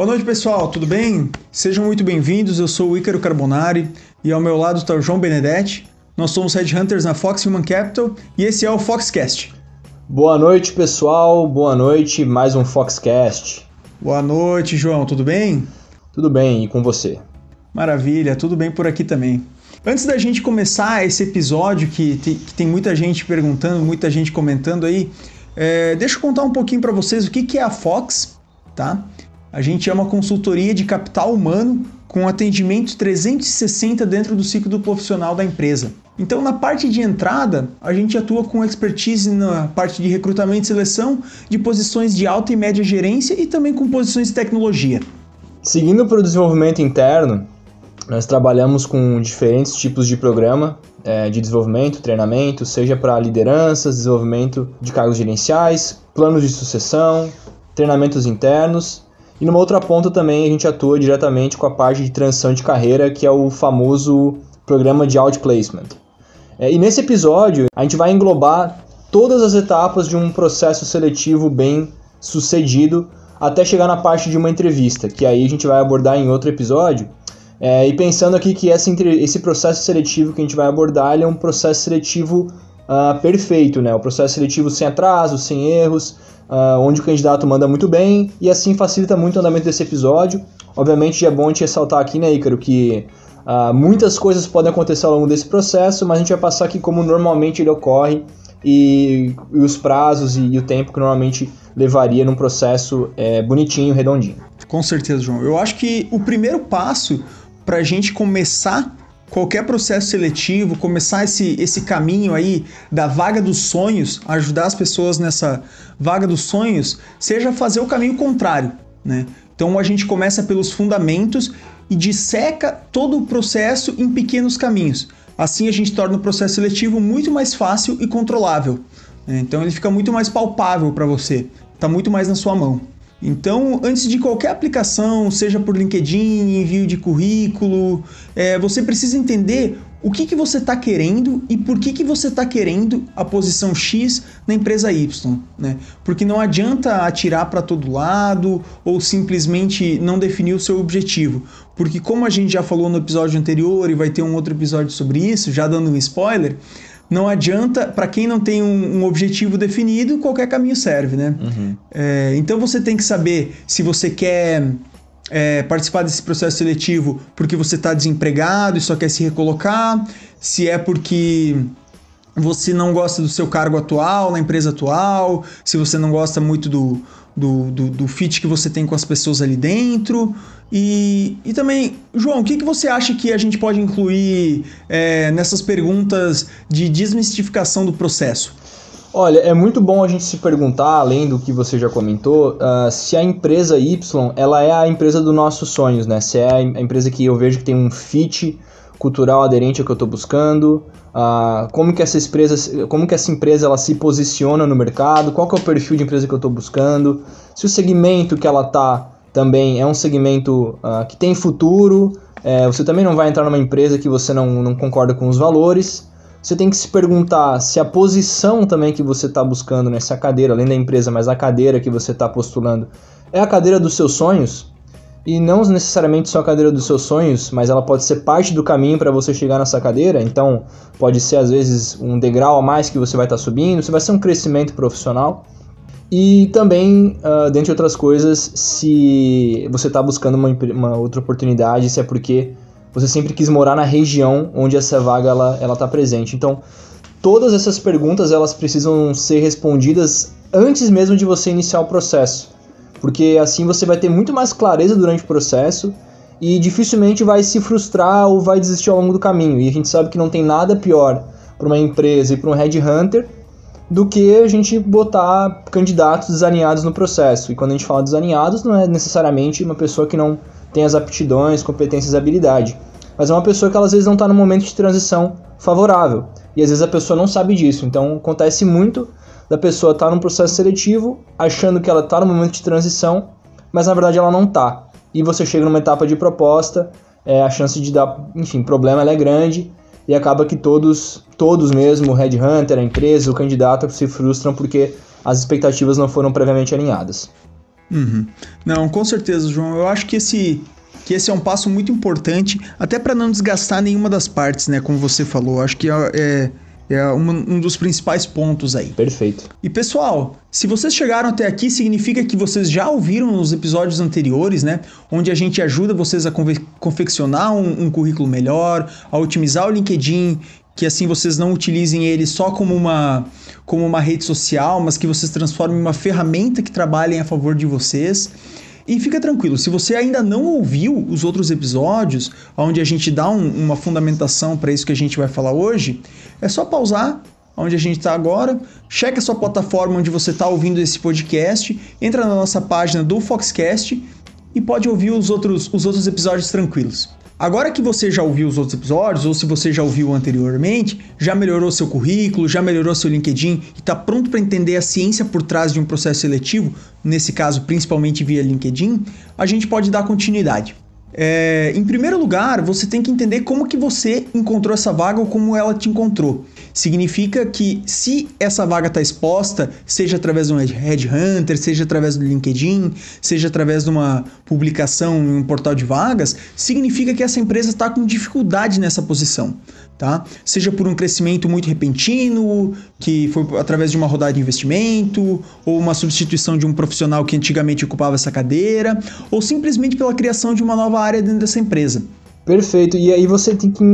Boa noite, pessoal, tudo bem? Sejam muito bem-vindos. Eu sou o Ícaro Carbonari e ao meu lado está o João Benedetti. Nós somos Headhunters na Fox Human Capital e esse é o Foxcast. Boa noite, pessoal. Boa noite, mais um Foxcast. Boa noite, João, tudo bem? Tudo bem, e com você? Maravilha, tudo bem por aqui também. Antes da gente começar esse episódio que tem, que tem muita gente perguntando, muita gente comentando aí, é, deixa eu contar um pouquinho para vocês o que, que é a Fox, tá? A gente é uma consultoria de capital humano com atendimento 360 dentro do ciclo do profissional da empresa. Então, na parte de entrada, a gente atua com expertise na parte de recrutamento e seleção de posições de alta e média gerência e também com posições de tecnologia. Seguindo para o desenvolvimento interno, nós trabalhamos com diferentes tipos de programa é, de desenvolvimento, treinamento, seja para lideranças, desenvolvimento de cargos gerenciais, planos de sucessão, treinamentos internos. E numa outra ponta também a gente atua diretamente com a parte de transição de carreira, que é o famoso programa de outplacement. É, e nesse episódio a gente vai englobar todas as etapas de um processo seletivo bem sucedido até chegar na parte de uma entrevista, que aí a gente vai abordar em outro episódio. É, e pensando aqui que essa, esse processo seletivo que a gente vai abordar é um processo seletivo uh, perfeito, né? O processo seletivo sem atraso, sem erros, uh, onde o candidato manda muito bem e assim facilita muito o andamento desse episódio. Obviamente é bom a gente ressaltar aqui, né, Ícaro, que uh, muitas coisas podem acontecer ao longo desse processo, mas a gente vai passar aqui como normalmente ele ocorre e, e os prazos e, e, o tempo que normalmente levaria num processo é, bonitinho, redondinho. Com certeza, João. Eu acho que o primeiro passo para a gente começar qualquer processo seletivo, começar esse, esse caminho aí da vaga dos sonhos, ajudar as pessoas nessa vaga dos sonhos, seja fazer o caminho contrário, né? Então a gente começa pelos fundamentos e disseca todo o processo em pequenos caminhos. Assim a gente torna o processo seletivo muito mais fácil e controlável. Né? Então ele fica muito mais palpável para você, está muito mais na sua mão. Então, antes de qualquer aplicação, seja por LinkedIn, envio de currículo, é, você precisa entender o que, que você está querendo e por que, que você está querendo a posição X na empresa Y. Né? Porque não adianta atirar para todo lado ou simplesmente não definir o seu objetivo. Porque, como a gente já falou no episódio anterior e vai ter um outro episódio sobre isso, já dando um spoiler, não adianta, para quem não tem um, um, objetivo definido, qualquer caminho serve, né? Uhum. É, então você tem que saber se você quer é, participar desse processo seletivo porque você está desempregado e só quer se recolocar, se é porque você não gosta do seu cargo atual, na empresa atual, se você não gosta muito do, do, do, do fit que você tem com as pessoas ali dentro. E, e também, João, o que, que você acha que a gente pode incluir é, nessas perguntas de desmistificação do processo? Olha, é muito bom a gente se perguntar, além do que você já comentou, uh, se a empresa Y ela é a empresa dos nossos sonhos, né? Se é a empresa que eu vejo que tem um fit cultural aderente ao que eu estou buscando, uh, como que essa empresa, como que essa empresa ela se posiciona no mercado, qual que é o perfil de empresa que eu estou buscando, se o segmento que ela está também é um segmento uh, que tem futuro, é, você também não vai entrar numa empresa que você não, não concorda com os valores. Você tem que se perguntar se a posição também que você está buscando nessa cadeira, além da empresa, mas a cadeira que você está postulando, é a cadeira dos seus sonhos. E não necessariamente só a cadeira dos seus sonhos, mas ela pode ser parte do caminho para você chegar nessa cadeira. Então, pode ser às vezes um degrau a mais que você vai estar tá subindo, você vai ser um crescimento profissional. E também, uh, dentre outras coisas, se você está buscando uma, uma, outra oportunidade, se é porque você sempre quis morar na região onde essa vaga ela ela está presente. Então, todas essas perguntas elas precisam ser respondidas antes mesmo de você iniciar o processo, porque assim você vai ter muito mais clareza durante o processo e dificilmente vai se frustrar ou vai desistir ao longo do caminho. E a gente sabe que não tem nada pior para uma empresa e para um headhunter do que a gente botar candidatos desalinhados no processo. E quando a gente fala desalinhados, não é necessariamente uma pessoa que não tem as aptidões, competências e habilidade, mas é uma pessoa que ela, às vezes não está no momento de transição favorável. E às vezes a pessoa não sabe disso. Então acontece muito da pessoa estar tá num processo seletivo, achando que ela está no momento de transição, mas na verdade ela não está. E você chega numa etapa de proposta, é, a chance de dar, enfim, problema é grande e acaba que todos, todos mesmo, o headhunter, a empresa, o candidato se frustram porque as expectativas não foram previamente alinhadas. Uhum. Não, com certeza, João. Eu acho que esse que esse é um passo muito importante, até para não desgastar nenhuma das partes, né? Como você falou. Acho que é, é um, um dos principais pontos aí. Perfeito. E pessoal, se vocês chegaram até aqui, significa que vocês já ouviram os episódios anteriores, né? Onde a gente ajuda vocês a confeccionar um, um currículo melhor, a otimizar o LinkedIn, que assim vocês não utilizem ele só como uma, como uma rede social, mas que vocês transformem em uma ferramenta que trabalhe a favor de vocês. E fica tranquilo, se você ainda não ouviu os outros episódios, onde a gente dá um, uma fundamentação para isso que a gente vai falar hoje, é só pausar onde a gente está agora, checa a sua plataforma onde você está ouvindo esse podcast, entra na nossa página do Foxcast e pode ouvir os outros, os outros episódios tranquilos. Agora que você já ouviu os outros episódios, ou se você já ouviu anteriormente, já melhorou seu currículo, já melhorou seu LinkedIn e está pronto para entender a ciência por trás de um processo seletivo, nesse caso principalmente via LinkedIn, a gente pode dar continuidade. É, em primeiro lugar, você tem que entender como que você encontrou essa vaga ou como ela te encontrou. Significa que se essa vaga está exposta, seja através de um headhunter, seja através do LinkedIn, seja através de uma publicação em um portal de vagas, significa que essa empresa está com dificuldade nessa posição tá? Seja por um crescimento muito repentino, que foi através de uma rodada de investimento, ou uma substituição de um profissional que antigamente ocupava essa cadeira, ou simplesmente pela criação de uma nova área dentro dessa empresa. Perfeito. E aí você tem que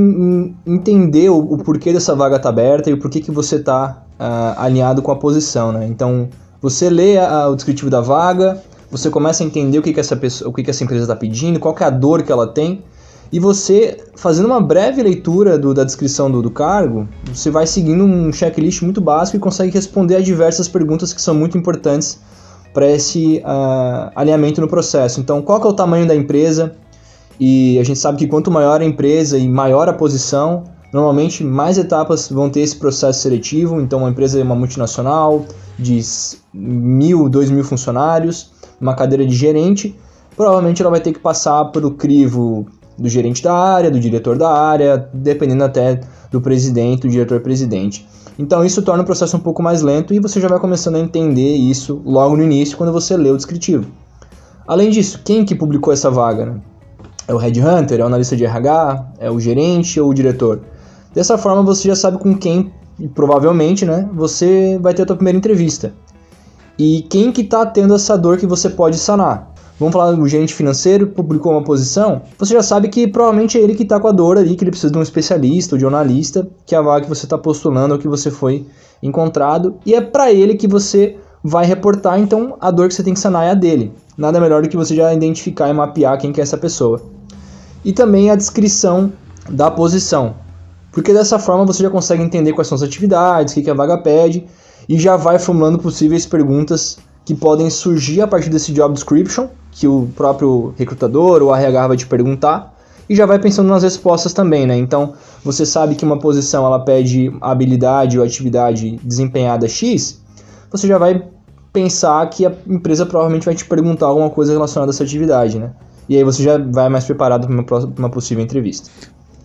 entender o, o porquê dessa vaga tá aberta e o porquê que você tá uh, alinhado com a posição, né? Então, você lê a, o descritivo da vaga, você começa a entender o que, que, essa, pessoa, o que, que essa empresa está pedindo, qual é a dor que ela tem, e você, fazendo uma breve leitura do, da descrição do, do, cargo, você vai seguindo um checklist muito básico e consegue responder a diversas perguntas que são muito importantes para esse uh, alinhamento no processo. Então, qual é o tamanho da empresa? E a gente sabe que quanto maior a empresa e maior a posição, normalmente mais etapas vão ter esse processo seletivo. Então, uma empresa é uma multinacional de mil, dois mil funcionários, uma cadeira de gerente, provavelmente ela vai ter que passar pelo crivo do gerente da área, do diretor da área, dependendo até do presidente, do diretor-presidente. Então isso torna o processo um pouco mais lento e você já vai começando a entender isso logo no início quando você lê o descritivo. Além disso, quem que publicou essa vaga? Né? É o headhunter, é o analista de RH, é o gerente ou o diretor? Dessa forma você já sabe com quem, provavelmente, né, você vai ter a sua primeira entrevista. E quem que está tendo essa dor que você pode sanar. Vamos falar do gerente financeiro, publicou uma posição, você já sabe que provavelmente é ele que está com a dor ali, que ele precisa de um especialista ou de um analista, que é a vaga que você está postulando ou que você foi encontrado, e é para ele que você vai reportar, então a dor que você tem que sanar é a dele. Nada melhor do que você já identificar e mapear quem que é essa pessoa. E também a descrição da posição, porque dessa forma você já consegue entender quais são as atividades, o que, a vaga pede, e já vai formulando possíveis perguntas que podem surgir a partir desse job description, que o próprio recrutador ou RH vai te perguntar, e já vai pensando nas respostas também, né? Então, você sabe que uma posição ela pede habilidade ou atividade desempenhada X, você já vai pensar que a empresa provavelmente vai te perguntar alguma coisa relacionada a essa atividade, né? E aí você já vai mais preparado para uma, uma possível entrevista.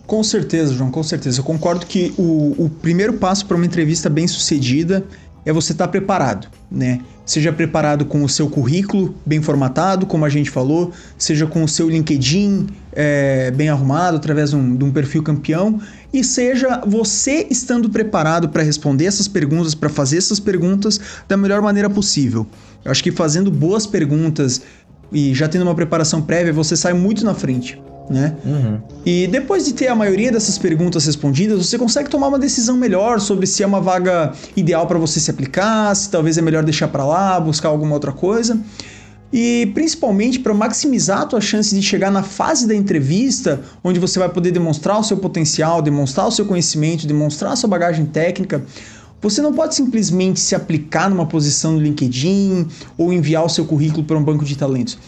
Com certeza, João, com certeza. Eu concordo que o, o primeiro passo para uma entrevista bem sucedida é você estar tá preparado, né? Seja preparado com o seu currículo bem formatado, como a gente falou, seja com o seu LinkedIn é, bem arrumado, através de um, de um perfil campeão, e seja você estando preparado para responder essas perguntas, para fazer essas perguntas da melhor maneira possível. Eu acho que fazendo boas perguntas e já tendo uma preparação prévia, você sai muito na frente né? Uhum. E depois de ter a maioria dessas perguntas respondidas, você consegue tomar uma decisão melhor sobre se é uma vaga ideal para você se aplicar, se talvez é melhor deixar para lá, buscar alguma outra coisa. E principalmente para maximizar a tua chance de chegar na fase da entrevista, onde você vai poder demonstrar o seu potencial, demonstrar o seu conhecimento, demonstrar a sua bagagem técnica, você não pode simplesmente se aplicar numa posição no LinkedIn ou enviar o seu currículo para um banco de talentos.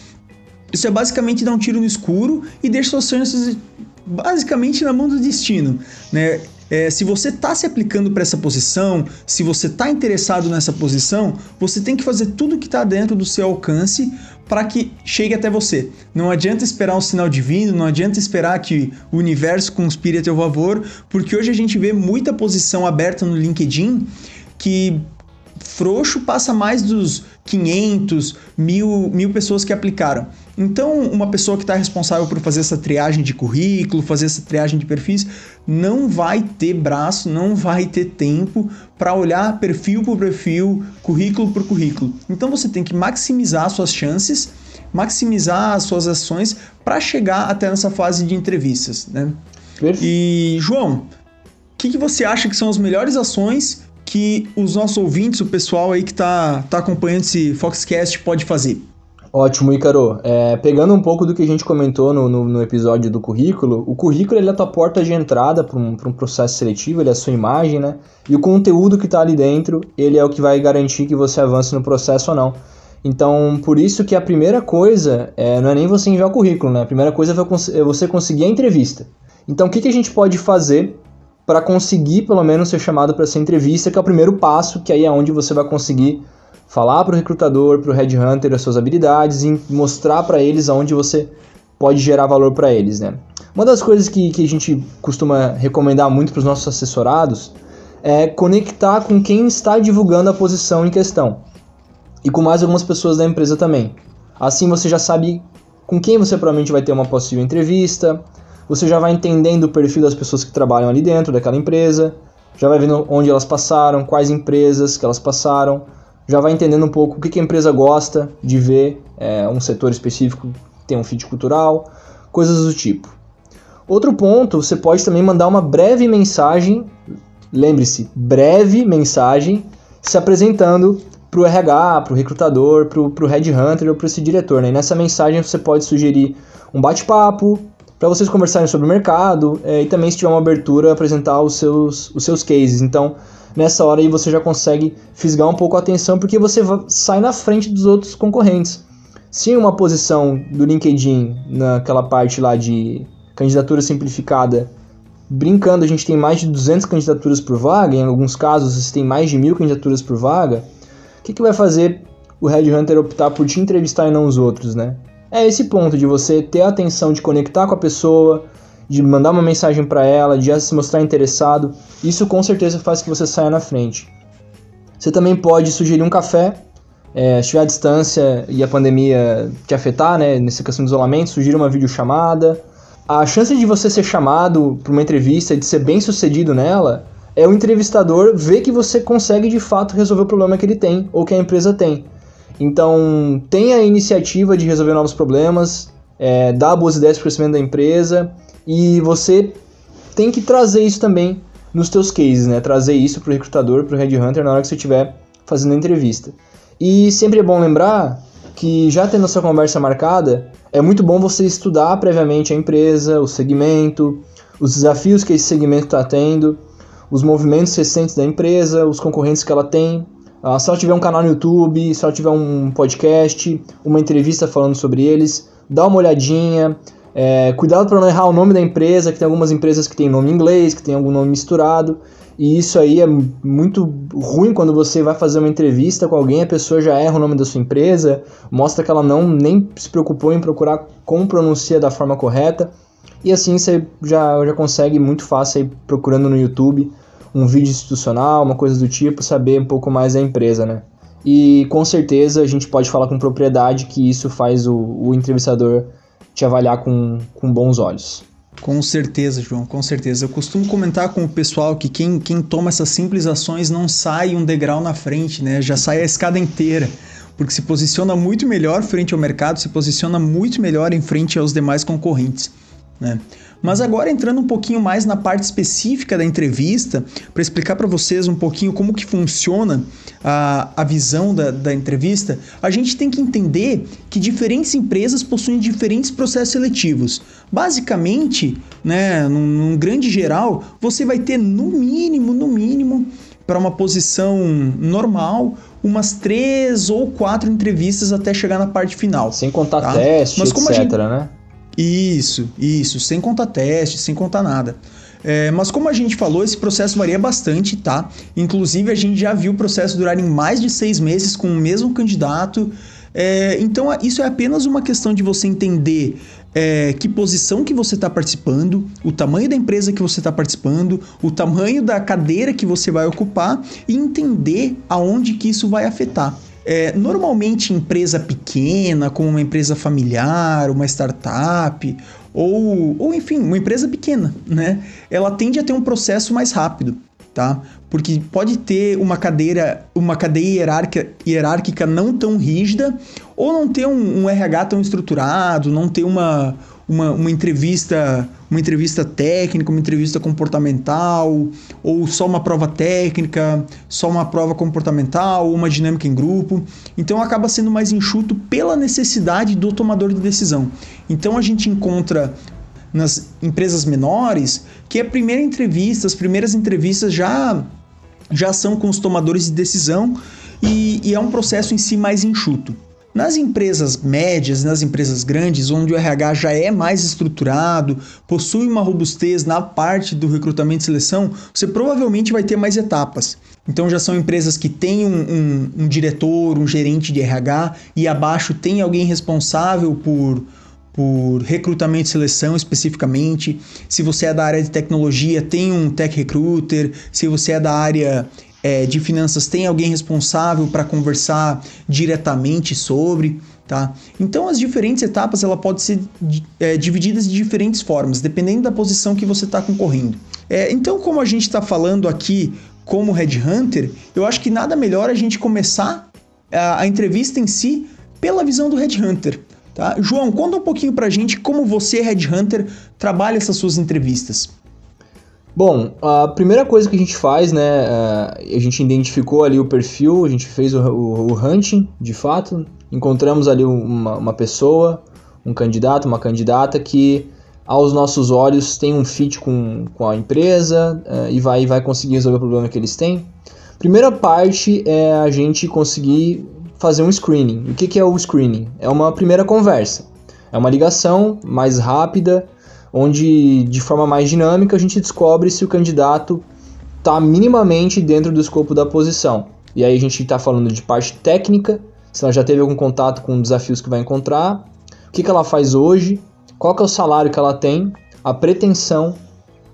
Isso é basicamente dar um tiro no escuro e deixar suas chances basicamente na mão do destino, né? É, se você está se aplicando para essa posição, se você está interessado nessa posição, você tem que fazer tudo que está dentro do seu alcance para que chegue até você. Não adianta esperar um sinal divino, não adianta esperar que o universo conspire a teu favor, porque hoje a gente vê muita posição aberta no LinkedIn que frouxo passa mais dos 500, mil, mil pessoas que aplicaram. Então, uma pessoa que está responsável por fazer essa triagem de currículo, fazer essa triagem de perfis, não vai ter braço, não vai ter tempo para olhar perfil por perfil, currículo por currículo. Então, você tem que maximizar suas chances, maximizar as suas ações para chegar até nessa fase de entrevistas. Né? E, João, o que, que você acha que são as melhores ações que os nossos ouvintes, o pessoal aí que está tá acompanhando esse Foxcast pode fazer? Ótimo, Ícaro. É, pegando um pouco do que a gente comentou no, no, no, episódio do currículo, o currículo ele é a tua porta de entrada para um, um processo seletivo, ele é a sua imagem, né? E o conteúdo que está ali dentro, ele é o que vai garantir que você avance no processo ou não. Então, por isso que a primeira coisa é, não é nem você enviar o currículo, né? A primeira coisa é você conseguir a entrevista. Então, o que, que a gente pode fazer para conseguir, pelo menos, ser chamado para essa entrevista, que é o primeiro passo, que aí é onde você vai conseguir falar para o recrutador, para o headhunter as suas habilidades e mostrar para eles aonde você pode gerar valor para eles, né? Uma das coisas que, que a gente costuma recomendar muito para os nossos assessorados é conectar com quem está divulgando a posição em questão e com mais algumas pessoas da empresa também. Assim você já sabe com quem você provavelmente vai ter uma possível entrevista, você já vai entendendo o perfil das pessoas que trabalham ali dentro daquela empresa, já vai vendo onde elas passaram, quais empresas que elas passaram, já vai entendendo um pouco o que, a empresa gosta de ver, é, um setor específico tem um fit cultural, coisas do tipo. Outro ponto, você pode também mandar uma breve mensagem, lembre-se, breve mensagem, se apresentando para o RH, para o recrutador, para o headhunter ou para esse diretor. Né? E nessa mensagem você pode sugerir um bate-papo, para vocês conversarem sobre o mercado é, e também se tiver uma abertura apresentar os seus, os seus cases. Então, nessa hora aí você já consegue fisgar um pouco a atenção porque você sai na frente dos outros concorrentes. Se uma posição do LinkedIn, naquela parte lá de candidatura simplificada, brincando, a gente tem mais de 200 candidaturas por vaga, em alguns casos você tem mais de mil candidaturas por vaga, o que, que vai fazer o Headhunter optar por te entrevistar e não os outros, né? É esse ponto de você ter a atenção de conectar com a pessoa, de mandar uma mensagem para ela, de se mostrar interessado. Isso com certeza faz que você saia na frente. Você também pode sugerir um café, é, se tiver a distância e a pandemia te afetar, né, nessa questão do isolamento, sugira uma videochamada. A chance de você ser chamado para uma entrevista e de ser bem sucedido nela é o entrevistador ver que você consegue de fato resolver o problema que ele tem ou que a empresa tem. Então, tenha a iniciativa de resolver novos problemas, é, dar boas ideias para o crescimento da empresa e você tem que trazer isso também nos teus cases, né? Trazer isso para o recrutador, para o headhunter na hora que você estiver fazendo a entrevista. E sempre é bom lembrar que já tendo a sua conversa marcada, é muito bom você estudar previamente a empresa, o segmento, os desafios que esse segmento está tendo, os movimentos recentes da empresa, os concorrentes que ela tem, Uh, se ela tiver um canal no YouTube, se ela tiver um podcast, uma entrevista falando sobre eles, dá uma olhadinha. É, cuidado para não errar o nome da empresa, que tem algumas empresas que tem nome em inglês, que tem algum nome misturado. E isso aí é muito ruim quando você vai fazer uma entrevista com alguém, a pessoa já erra o nome da sua empresa, mostra que ela não nem se preocupou em procurar como pronuncia da forma correta. E assim você já, já consegue muito fácil aí procurando no YouTube um vídeo institucional, uma coisa do tipo, saber um pouco mais da empresa, né? E com certeza a gente pode falar com propriedade que isso faz o, o entrevistador te avaliar com, com bons olhos. Com certeza, João, com certeza. Eu costumo comentar com o pessoal que quem, quem toma essas simples ações não sai um degrau na frente, né? Já sai a escada inteira, porque se posiciona muito melhor frente ao mercado, se posiciona muito melhor em frente aos demais concorrentes. Né? Mas agora entrando um pouquinho mais na parte específica da entrevista, para explicar para vocês um pouquinho como que funciona a, a visão da, da entrevista, a gente tem que entender que diferentes empresas possuem diferentes processos seletivos. Basicamente, né, num, num grande geral, você vai ter no mínimo, no mínimo, para uma posição normal, umas três ou quatro entrevistas até chegar na parte final. Sem contar tá? teste, Mas como etc, gente... né? Isso, isso, sem contar teste, sem contar nada. É, mas como a gente falou, esse processo varia bastante, tá? Inclusive, a gente já viu o processo durar em mais de seis meses com o mesmo candidato. É, então, isso é apenas uma questão de você entender é, que posição que você está participando, o tamanho da empresa que você está participando, o tamanho da cadeira que você vai ocupar e entender aonde que isso vai afetar. É, normalmente, empresa pequena, como uma empresa familiar, uma startup, ou, ou enfim, uma empresa pequena, né? Ela tende a ter um processo mais rápido tá? Porque pode ter uma cadeira, uma cadeia hierárquica, hierárquica não tão rígida, ou não ter um, um RH tão estruturado, não ter uma, uma, uma, entrevista, uma entrevista técnica, uma entrevista comportamental, ou só uma prova técnica, só uma prova comportamental, uma dinâmica em grupo. Então acaba sendo mais enxuto pela necessidade do tomador de decisão. Então a gente encontra nas empresas menores, que a primeira entrevista, as primeiras entrevistas já, já são com os tomadores de decisão e, e é um processo em si mais enxuto. Nas empresas médias, nas empresas grandes, onde o RH já é mais estruturado, possui uma robustez na parte do recrutamento e seleção, você provavelmente vai ter mais etapas. Então já são empresas que têm um, um, um diretor, um gerente de RH e abaixo tem alguém responsável por por recrutamento e seleção especificamente. Se você é da área de tecnologia, tem um tech recruiter. Se você é da área é, de finanças, tem alguém responsável para conversar diretamente sobre. Tá? Então as diferentes etapas ela pode ser é, divididas de diferentes formas, dependendo da posição que você está concorrendo. É, então, como a gente está falando aqui como headhunter, eu acho que nada melhor a gente começar a, a entrevista em si pela visão do headhunter. Tá? João, conta um pouquinho pra gente como você, Headhunter, trabalha essas suas entrevistas. Bom, a primeira coisa que a gente faz, né, é, a gente identificou ali o perfil, a gente fez o, o, o hunting, de fato, encontramos ali uma, uma, pessoa, um candidato, uma candidata que aos nossos olhos tem um fit com, com a empresa é, e vai, vai conseguir resolver o problema que eles têm. Primeira parte é a gente conseguir fazer um screening. O que, que é o screening? É uma primeira conversa. É uma ligação mais rápida, onde de forma mais dinâmica a gente descobre se o candidato está minimamente dentro do escopo da posição. E aí a gente está falando de parte técnica, se ela já teve algum contato com desafios que vai encontrar, o que, que ela faz hoje, qual que é o salário que ela tem, a pretensão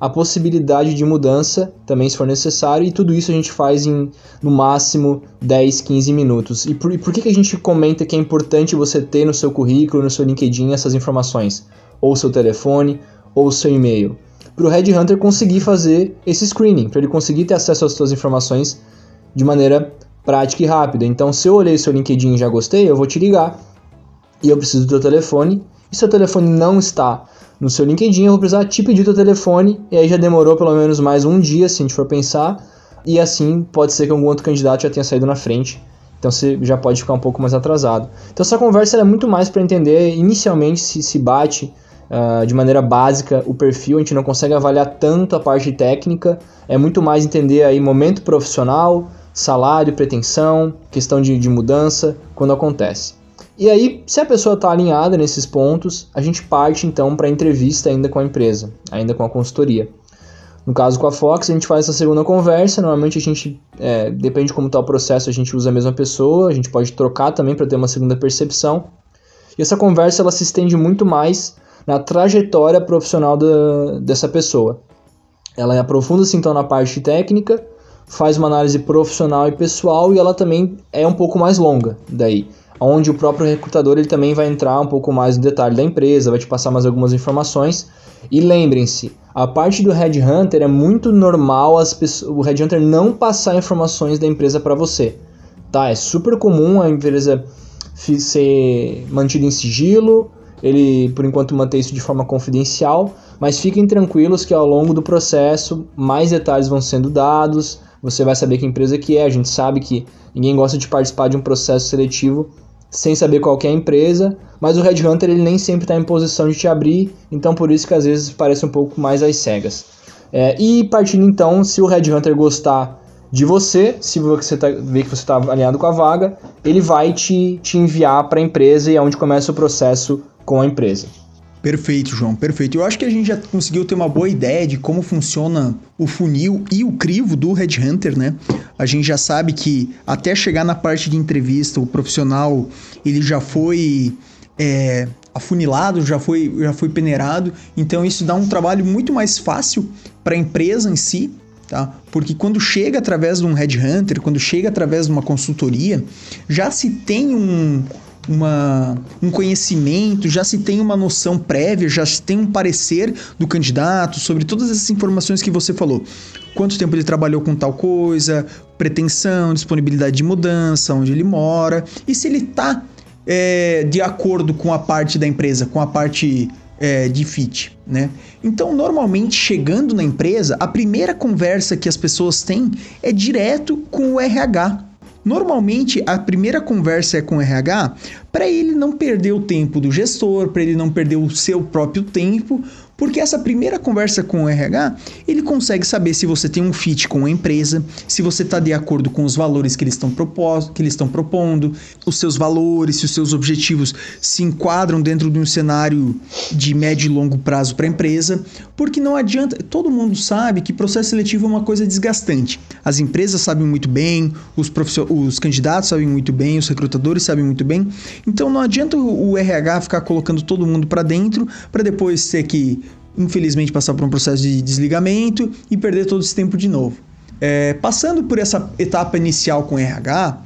a possibilidade de mudança também se for necessário, e tudo isso a gente faz em no máximo 10, 15 minutos. E por, e por que, que a gente comenta que é importante você ter no seu currículo, no seu LinkedIn essas informações? Ou seu telefone, ou seu e-mail? Para o Headhunter conseguir fazer esse screening, para ele conseguir ter acesso às suas informações de maneira prática e rápida. Então, se eu olhei seu LinkedIn e já gostei, eu vou te ligar e eu preciso do teu telefone. E seu telefone não está no seu LinkedIn, eu vou precisar te pedir teu telefone, e aí já demorou pelo menos mais um dia, se a gente for pensar, e assim pode ser que algum outro candidato já tenha saído na frente, então você já pode ficar um pouco mais atrasado. Então essa conversa é muito mais para entender inicialmente se se bate uh, de maneira básica o perfil, a gente não consegue avaliar tanto a parte técnica, é muito mais entender aí momento profissional, salário, pretensão, questão de, de mudança, quando acontece. E aí, se a pessoa está alinhada nesses pontos, a gente parte então para a entrevista ainda com a empresa, ainda com a consultoria. No caso com a Fox, a gente faz essa segunda conversa. Normalmente a gente, é, depende de como está o processo, a gente usa a mesma pessoa, a gente pode trocar também para ter uma segunda percepção. E essa conversa ela se estende muito mais na trajetória profissional da, dessa pessoa. Ela aprofunda-se então na parte técnica, faz uma análise profissional e pessoal e ela também é um pouco mais longa daí onde o próprio recrutador ele também vai entrar um pouco mais no detalhe da empresa, vai te passar mais algumas informações. E lembrem-se, a parte do headhunter é muito normal as pessoas, o headhunter não passar informações da empresa para você. Tá? É super comum a empresa ser mantida em sigilo, ele por enquanto manter isso de forma confidencial, mas fiquem tranquilos que ao longo do processo mais detalhes vão sendo dados, você vai saber que empresa que é, a gente sabe que ninguém gosta de participar de um processo seletivo sem saber qual é a empresa, mas o Headhunter ele nem sempre está em posição de te abrir, então por isso que às vezes parece um pouco mais às cegas. É, e partindo então, se o Headhunter gostar de você, se você tá, ver que você está alinhado com a vaga, ele vai te, te enviar para a empresa e é onde começa o processo com a empresa. Perfeito, João, perfeito. Eu acho que a gente já conseguiu ter uma boa ideia de como funciona o funil e o crivo do Headhunter, né? A gente já sabe que até chegar na parte de entrevista, o profissional ele já foi é, afunilado, já foi, já foi peneirado. Então isso dá um trabalho muito mais fácil para a empresa em si, tá? Porque quando chega através de um headhunter, quando chega através de uma consultoria, já se tem um, uma, um conhecimento, já se tem uma noção prévia, já se tem um parecer do candidato sobre todas essas informações que você falou. Quanto tempo ele trabalhou com tal coisa, pretensão, disponibilidade de mudança, onde ele mora, e se ele está é, de acordo com a parte da empresa, com a parte é, de fit, né? Então, normalmente, chegando na empresa, a primeira conversa que as pessoas têm é direto com o RH, Normalmente, a primeira conversa é com o RH para ele não perder o tempo do gestor, para ele não perder o seu próprio tempo, porque essa primeira conversa com o RH, ele consegue saber se você tem um fit com a empresa, se você está de acordo com os valores que eles estão que eles estão propondo, os seus valores, se os seus objetivos se enquadram dentro de um cenário de médio e longo prazo para a empresa, porque não adianta, todo mundo sabe que processo seletivo é uma coisa desgastante. As empresas sabem muito bem, os, os candidatos sabem muito bem, os recrutadores sabem muito bem. Então não adianta o RH ficar colocando todo mundo para dentro para depois ter que infelizmente, passar por um processo de desligamento e perder todo esse tempo de novo. É, passando por essa etapa inicial com RH,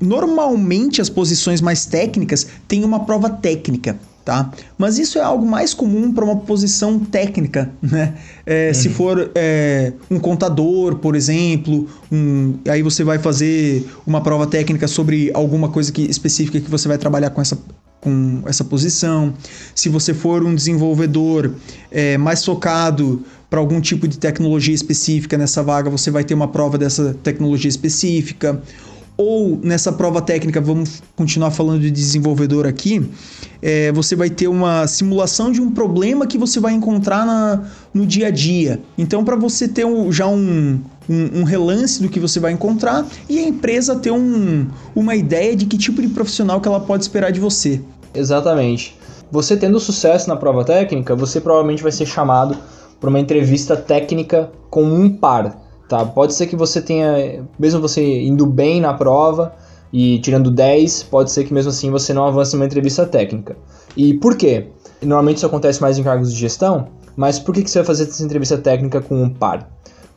normalmente as posições mais técnicas têm uma prova técnica. Tá? Mas isso é algo mais comum para uma posição técnica, né? É, uhum. Se for é, um contador, por exemplo, um, aí você vai fazer uma prova técnica sobre alguma coisa que, específica que você vai trabalhar com essa, com essa posição. Se você for um desenvolvedor é, mais focado para algum tipo de tecnologia específica nessa vaga, você vai ter uma prova dessa tecnologia específica. Ou nessa prova técnica, vamos continuar falando de desenvolvedor aqui, é, você vai ter uma simulação de um problema que você vai encontrar na, no dia a dia. Então, para você ter um, já um, um, um, relance do que você vai encontrar e a empresa ter um, uma ideia de que tipo de profissional que ela pode esperar de você. Exatamente. Você tendo sucesso na prova técnica, você provavelmente vai ser chamado para uma entrevista técnica com um par. Tá? Pode ser que você tenha, mesmo você indo bem na prova, e tirando 10, pode ser que mesmo assim você não avance numa entrevista técnica. E por quê? Normalmente isso acontece mais em cargos de gestão, mas por que, que você vai fazer essa entrevista técnica com um par?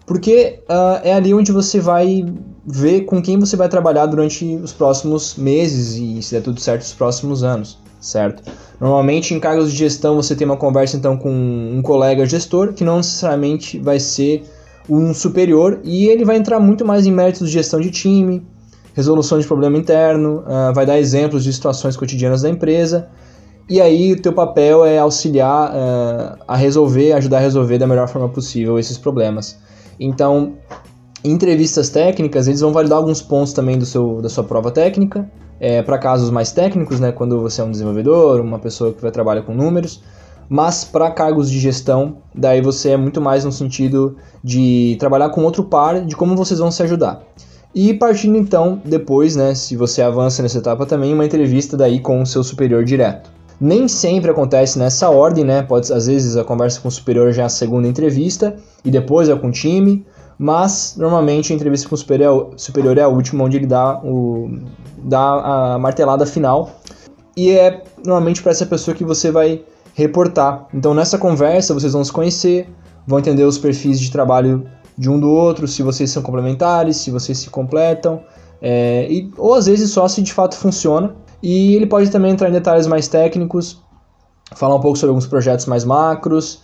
Porque uh, é ali onde você vai ver com quem você vai trabalhar durante os próximos meses e, se der tudo certo, os próximos anos, certo? Normalmente em cargos de gestão você tem uma conversa então com um colega gestor que não necessariamente vai ser um superior e ele vai entrar muito mais em méritos de gestão de time, resolução de problema interno, uh, vai dar exemplos de situações cotidianas da empresa. E aí o teu papel é auxiliar uh, a resolver, ajudar a resolver da melhor forma possível esses problemas. Então, entrevistas técnicas, eles vão validar alguns pontos também do seu, da sua prova técnica, é, para casos mais técnicos, né, quando você é um desenvolvedor, uma pessoa que vai trabalhar com números, mas para cargos de gestão, daí você é muito mais no sentido de trabalhar com outro par, de como vocês vão se ajudar. E partindo então, depois, né, se você avança nessa etapa também, uma entrevista daí com o seu superior direto. Nem sempre acontece nessa ordem, né? Pode, às vezes a conversa com o superior já é a segunda entrevista e depois é com o time, mas normalmente a entrevista com o superior, superior é a última, onde ele dá, o, dá a martelada final. E é normalmente para essa pessoa que você vai reportar. Então nessa conversa vocês vão se conhecer, vão entender os perfis de trabalho de um do outro, se vocês são complementares, se vocês se completam, é, e, ou às vezes só se de fato funciona. E ele pode também entrar em detalhes mais técnicos, falar um pouco sobre alguns projetos mais macros,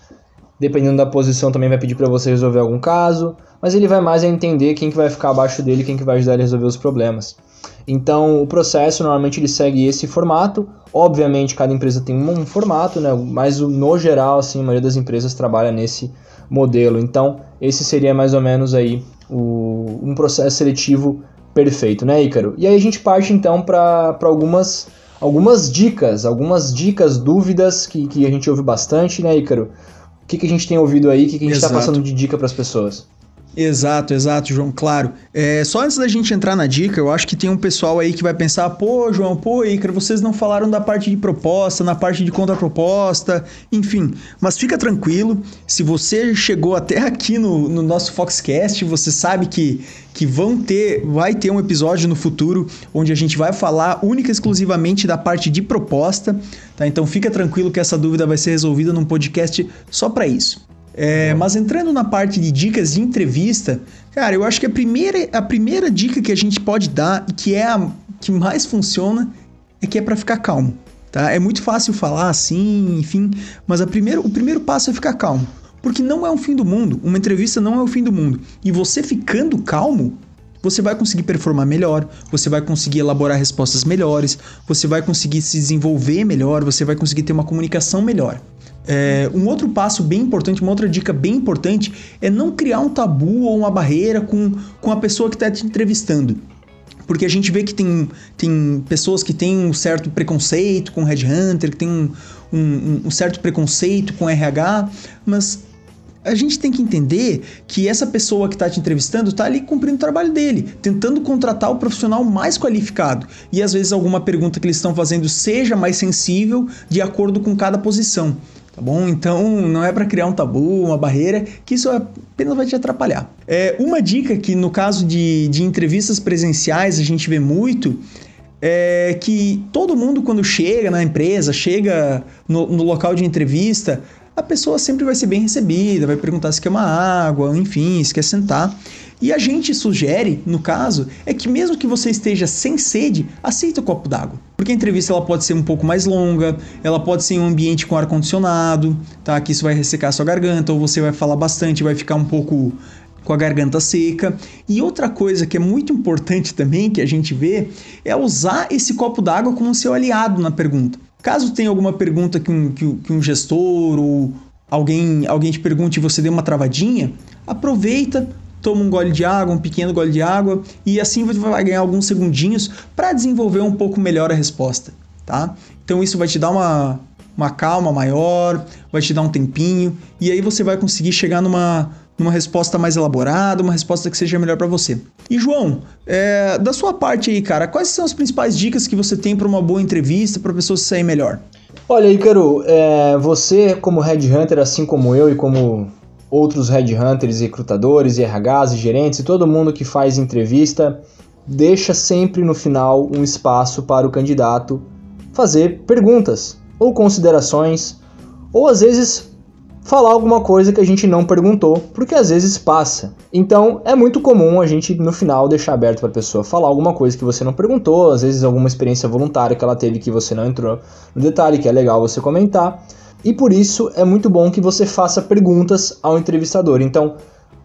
dependendo da posição também vai pedir para você resolver algum caso, mas ele vai mais a entender quem que vai ficar abaixo dele, quem que vai ajudar ele a resolver os problemas. Então o processo normalmente ele segue esse formato. Obviamente cada empresa tem um formato, né? Mas no geral assim a maioria das empresas trabalha nesse modelo. Então, esse seria mais ou menos aí o, um processo seletivo perfeito, né, Ícaro? E aí a gente parte então para algumas, algumas dicas, algumas dicas, dúvidas que, que a gente ouve bastante, né, Ícaro? O que, que a gente tem ouvido aí, o que, que a gente está passando de dica para as pessoas? Exato, exato, João, claro. É, só antes da gente entrar na dica, eu acho que tem um pessoal aí que vai pensar, pô, João, pô, Icaro, vocês não falaram da parte de proposta, na parte de contraproposta, enfim. Mas fica tranquilo, se você chegou até aqui no, no nosso Foxcast, você sabe que, que vão ter, vai ter um episódio no futuro onde a gente vai falar única e exclusivamente da parte de proposta, tá? Então fica tranquilo que essa dúvida vai ser resolvida num podcast só para isso. É, mas entrando na parte de dicas de entrevista, cara, eu acho que a primeira, a primeira dica que a gente pode dar e que é a que mais funciona é que é para ficar calmo, tá? É muito fácil falar assim, enfim, mas a primeiro, o primeiro passo é ficar calmo, porque não é um fim do mundo. Uma entrevista não é o fim do mundo. E você ficando calmo, você vai conseguir performar melhor, você vai conseguir elaborar respostas melhores, você vai conseguir se desenvolver melhor, você vai conseguir ter uma comunicação melhor. É, um outro passo bem importante, uma outra dica bem importante é não criar um tabu ou uma barreira com, com a pessoa que está te entrevistando. Porque a gente vê que tem, tem pessoas que têm um certo preconceito com Headhunter, que tem um, um, um certo preconceito com RH, mas a gente tem que entender que essa pessoa que está te entrevistando está ali cumprindo o trabalho dele, tentando contratar o profissional mais qualificado. E às vezes alguma pergunta que eles estão fazendo seja mais sensível de acordo com cada posição. Tá bom? Então não é para criar um tabu, uma barreira, que isso apenas vai te atrapalhar. É, uma dica que no caso de, de entrevistas presenciais a gente vê muito é que todo mundo quando chega na empresa, chega no, no local de entrevista, a pessoa sempre vai ser bem recebida, vai perguntar se quer uma água, enfim, se quer sentar. E a gente sugere, no caso, é que mesmo que você esteja sem sede, aceita o copo d'água. Porque a entrevista ela pode ser um pouco mais longa, ela pode ser em um ambiente com ar condicionado, tá? Que isso vai ressecar sua garganta, ou você vai falar bastante, vai ficar um pouco com a garganta seca. E outra coisa que é muito importante também que a gente vê é usar esse copo d'água como seu aliado na pergunta. Caso tenha alguma pergunta que um, que, que um gestor ou alguém, alguém te pergunte e você dê uma travadinha, aproveita, toma um gole de água, um pequeno gole de água e assim você vai ganhar alguns segundinhos para desenvolver um pouco melhor a resposta, tá? Então isso vai te dar uma, uma calma maior, vai te dar um tempinho e aí você vai conseguir chegar numa, numa resposta mais elaborada, uma resposta que seja melhor para você. E João, é, da sua parte aí, cara, quais são as principais dicas que você tem para uma boa entrevista para a pessoa se sair melhor? Olha, Ícaro, é, você como headhunter, assim como eu e como outros headhunters, recrutadores, RHs e gerentes e todo mundo que faz entrevista, deixa sempre no final um espaço para o candidato fazer perguntas ou considerações, ou às vezes falar alguma coisa que a gente não perguntou, porque às vezes passa. Então é muito comum a gente no final deixar aberto para a pessoa falar alguma coisa que você não perguntou, às vezes alguma experiência voluntária que ela teve que você não entrou no detalhe, que é legal você comentar. E por isso é muito bom que você faça perguntas ao entrevistador. Então,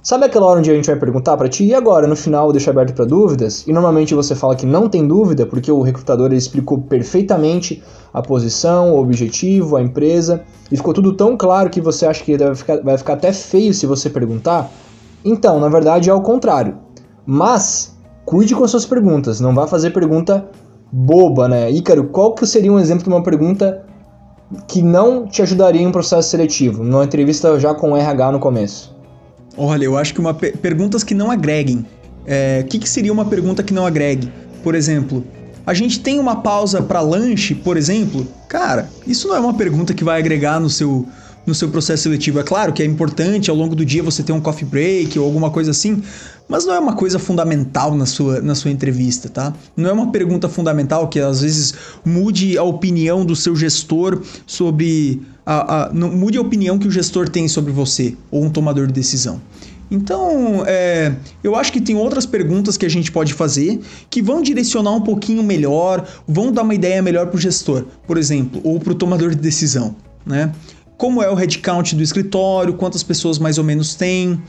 Sabe aquela hora onde a gente vai perguntar para ti e agora no final deixa aberto para dúvidas? E normalmente você fala que não tem dúvida porque o recrutador explicou perfeitamente a posição, o objetivo, a empresa e ficou tudo tão claro que você acha que vai ficar, vai ficar até feio se você perguntar? Então, na verdade é o contrário. Mas cuide com as suas perguntas, não vá fazer pergunta boba, né? Ícaro, qual que seria um exemplo de uma pergunta que não te ajudaria em um processo seletivo, numa entrevista já com RH no começo? Olha, eu acho que uma perguntas que não agreguem. O é, que, que seria uma pergunta que não agregue? Por exemplo, a gente tem uma pausa para lanche, por exemplo? Cara, isso não é uma pergunta que vai agregar no seu no seu processo seletivo. É claro que é importante ao longo do dia você ter um coffee break ou alguma coisa assim, mas não é uma coisa fundamental na sua, na sua entrevista, tá? Não é uma pergunta fundamental que às vezes mude a opinião do seu gestor sobre a, a, não, mude a opinião que o gestor tem sobre você ou um tomador de decisão. Então, é, eu acho que tem outras perguntas que a gente pode fazer que vão direcionar um pouquinho melhor, vão dar uma ideia melhor para o gestor, por exemplo, ou para o tomador de decisão, né? Como é o headcount do escritório, quantas pessoas mais ou menos tem,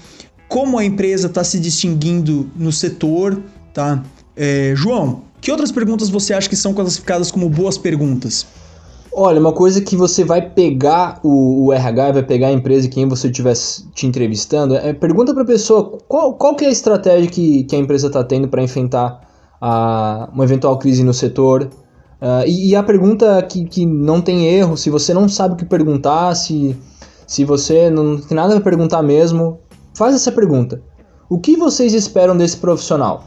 como a empresa está se distinguindo no setor, tá? É, João, que outras perguntas você acha que são classificadas como boas perguntas? Olha, uma coisa que você vai pegar o, o RH, vai pegar a empresa e quem você estiver te entrevistando, é pergunta para a pessoa qual, qual que é a estratégia que, que a empresa está tendo para enfrentar a, uma eventual crise no setor. Uh, e, e, a pergunta que, que não tem erro, se você não sabe o que perguntar, se, se você não tem nada a perguntar mesmo, faz essa pergunta. O que vocês esperam desse profissional?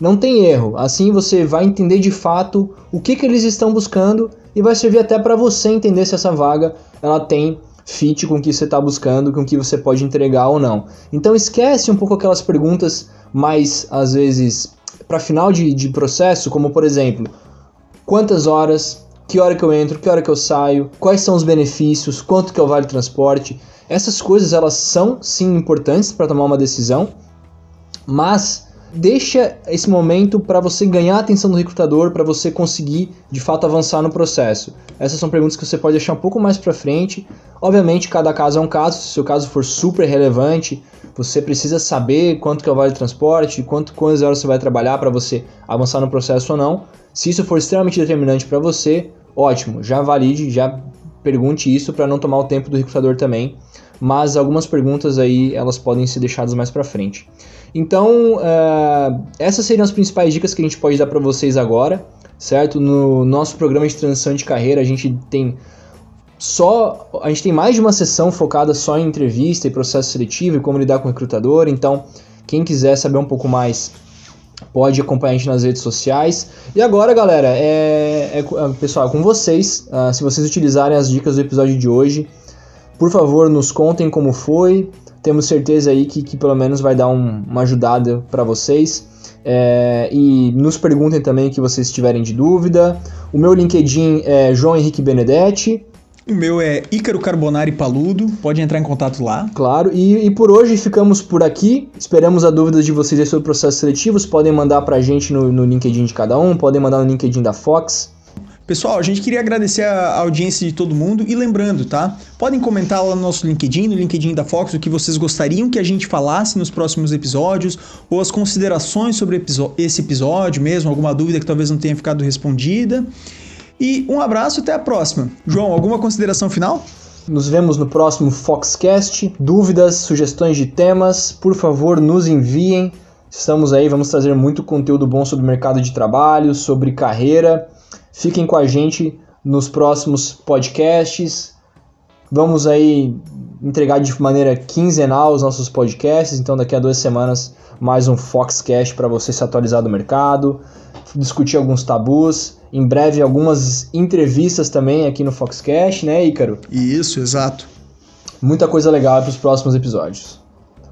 Não tem erro, assim você vai entender de fato o que, que eles estão buscando e vai servir até para você entender se essa vaga ela tem fit com o que você está buscando, com o que você pode entregar ou não. Então esquece um pouco aquelas perguntas mais, às vezes, para final de, de processo, como por exemplo, quantas horas, que hora que eu entro, que hora que eu saio, quais são os benefícios, quanto que é o vale transporte. Essas coisas elas são sim importantes para tomar uma decisão, mas deixa esse momento para você ganhar a atenção do recrutador, para você conseguir de fato avançar no processo. Essas são perguntas que você pode deixar um pouco mais para frente. Obviamente, cada caso é um caso. Se o seu caso for super relevante, você precisa saber quanto que é o vale transporte, quanto quantas horas você vai trabalhar para você avançar no processo ou não. Se isso for extremamente determinante para você, ótimo, já valide, já pergunte isso para não tomar o tempo do recrutador também. Mas algumas perguntas aí elas podem ser deixadas mais para frente. Então, uh, essas seriam as principais dicas que a gente pode dar para vocês agora, certo? No nosso programa de transição de carreira, a gente tem só a gente tem mais de uma sessão focada só em entrevista e processo seletivo e como lidar com o recrutador. Então, quem quiser saber um pouco mais, pode acompanhar a gente nas redes sociais. E agora, galera, é, é pessoal, é com vocês. Uh, se vocês utilizarem as dicas do episódio de hoje, por favor, nos contem como foi. Temos certeza aí que, que pelo menos vai dar um, uma ajudada para vocês. É, e nos perguntem também o que vocês tiverem de dúvida. O meu LinkedIn é João Henrique Benedetti. O meu é Ícaro Carbonari Paludo, pode entrar em contato lá. Claro, e, e por hoje ficamos por aqui. Esperamos a dúvida de vocês sobre processos seletivos. Podem mandar pra gente no, no LinkedIn de cada um, podem mandar no LinkedIn da Fox. Pessoal, a gente queria agradecer a audiência de todo mundo e lembrando, tá? Podem comentar lá no nosso LinkedIn, no LinkedIn da Fox, o que vocês gostariam que a gente falasse nos próximos episódios, ou as considerações sobre esse episódio mesmo, alguma dúvida que talvez não tenha ficado respondida. E um abraço, até a próxima. João, alguma consideração final? Nos vemos no próximo Foxcast. Dúvidas, sugestões de temas, por favor, nos enviem. Estamos aí, vamos trazer muito conteúdo bom sobre mercado de trabalho, sobre carreira. Fiquem com a gente nos próximos podcasts. Vamos aí entregar de maneira quinzenal os nossos podcasts, então daqui a duas semanas mais um Foxcast para você se atualizar do mercado, discutir alguns tabus. Em breve algumas entrevistas também aqui no Foxcast, né, Ícaro? Isso, exato. Muita coisa legal para os próximos episódios.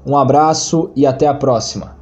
Um abraço e até a próxima.